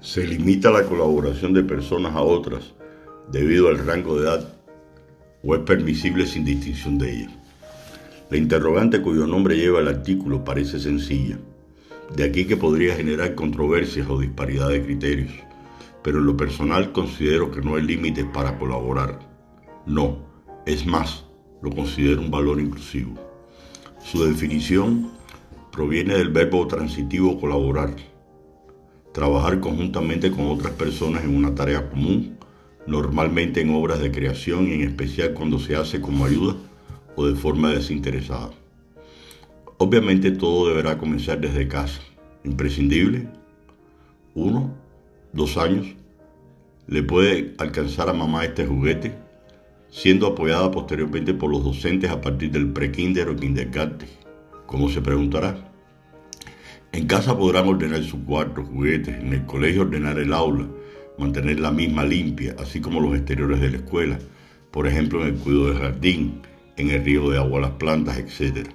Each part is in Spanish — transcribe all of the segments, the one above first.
Se limita la colaboración de personas a otras debido al rango de edad o es permisible sin distinción de ellas. La interrogante cuyo nombre lleva el artículo parece sencilla, de aquí que podría generar controversias o disparidad de criterios, pero en lo personal considero que no hay límites para colaborar. No, es más, lo considero un valor inclusivo. Su definición proviene del verbo transitivo colaborar, trabajar conjuntamente con otras personas en una tarea común, normalmente en obras de creación y en especial cuando se hace como ayuda o de forma desinteresada. Obviamente todo deberá comenzar desde casa. Imprescindible. Uno, dos años. Le puede alcanzar a mamá este juguete, siendo apoyada posteriormente por los docentes a partir del pre-kinder o kindergarten. ¿Cómo se preguntará? En casa podrán ordenar su cuarto, juguetes, en el colegio ordenar el aula, mantener la misma limpia, así como los exteriores de la escuela, por ejemplo en el cuidado del jardín, en el río de agua a las plantas, etc.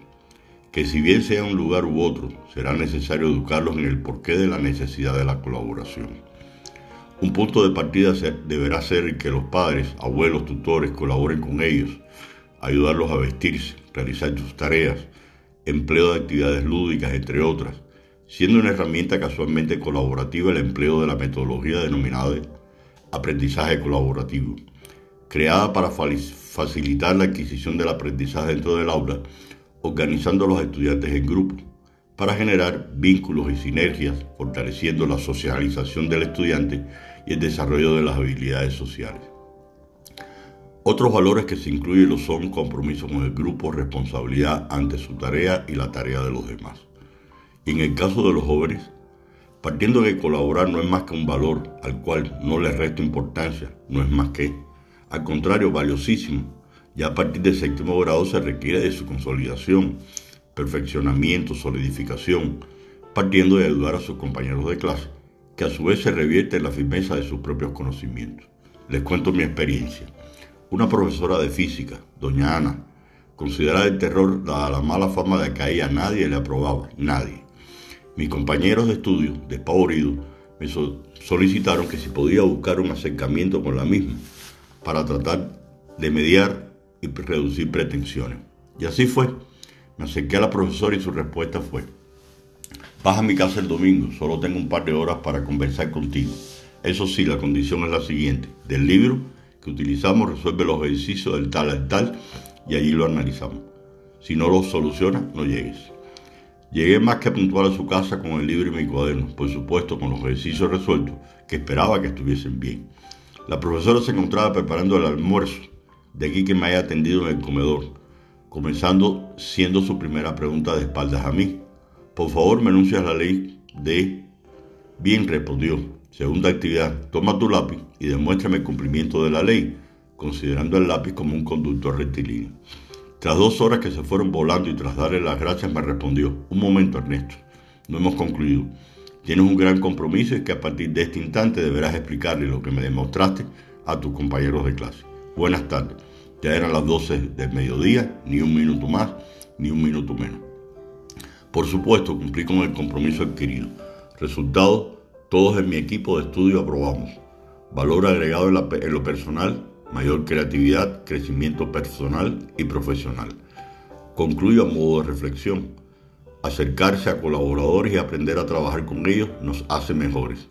Que si bien sea un lugar u otro, será necesario educarlos en el porqué de la necesidad de la colaboración. Un punto de partida deberá ser que los padres, abuelos, tutores colaboren con ellos, ayudarlos a vestirse, realizar sus tareas, empleo de actividades lúdicas, entre otras, siendo una herramienta casualmente colaborativa el empleo de la metodología denominada aprendizaje colaborativo, creada para facilitar la adquisición del aprendizaje dentro del aula, organizando a los estudiantes en grupos, para generar vínculos y sinergias, fortaleciendo la socialización del estudiante y el desarrollo de las habilidades sociales. Otros valores que se incluyen son compromiso con el grupo, responsabilidad ante su tarea y la tarea de los demás. Y en el caso de los jóvenes, partiendo de colaborar no es más que un valor al cual no le resto importancia, no es más que, al contrario, valiosísimo, ya a partir del séptimo grado se requiere de su consolidación, perfeccionamiento, solidificación, partiendo de ayudar a sus compañeros de clase, que a su vez se revierte en la firmeza de sus propios conocimientos. Les cuento mi experiencia. Una profesora de física, doña Ana, considerada el terror dada la mala fama de que a ella nadie le aprobaba, nadie. Mis compañeros de estudio, despavoridos, me solicitaron que si podía buscar un acercamiento con la misma para tratar de mediar y reducir pretensiones. Y así fue. Me acerqué a la profesora y su respuesta fue, baja a mi casa el domingo, solo tengo un par de horas para conversar contigo. Eso sí, la condición es la siguiente. Del libro que utilizamos resuelve los ejercicios del tal al tal y allí lo analizamos. Si no lo soluciona, no llegues. Llegué más que puntual a su casa con el libro y mi cuaderno, por supuesto con los ejercicios resueltos, que esperaba que estuviesen bien. La profesora se encontraba preparando el almuerzo, de aquí que me haya atendido en el comedor, comenzando siendo su primera pregunta de espaldas a mí. Por favor, me anuncias la ley de... Bien, respondió. Segunda actividad, toma tu lápiz y demuéstrame el cumplimiento de la ley, considerando el lápiz como un conductor rectilíneo. Tras dos horas que se fueron volando y tras darle las gracias me respondió, un momento Ernesto, no hemos concluido. Tienes un gran compromiso y que a partir de este instante deberás explicarle lo que me demostraste a tus compañeros de clase. Buenas tardes. Ya eran las 12 del mediodía, ni un minuto más, ni un minuto menos. Por supuesto, cumplí con el compromiso adquirido. Resultado, todos en mi equipo de estudio aprobamos. Valor agregado en, en lo personal, mayor creatividad, crecimiento personal y profesional. Concluyo a modo de reflexión. Acercarse a colaboradores y aprender a trabajar con ellos nos hace mejores.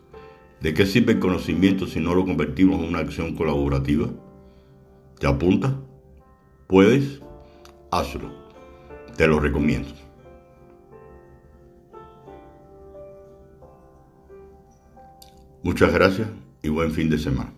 ¿De qué sirve el conocimiento si no lo convertimos en una acción colaborativa? ¿Te apunta? ¿Puedes? Hazlo. Te lo recomiendo. Muchas gracias y buen fin de semana.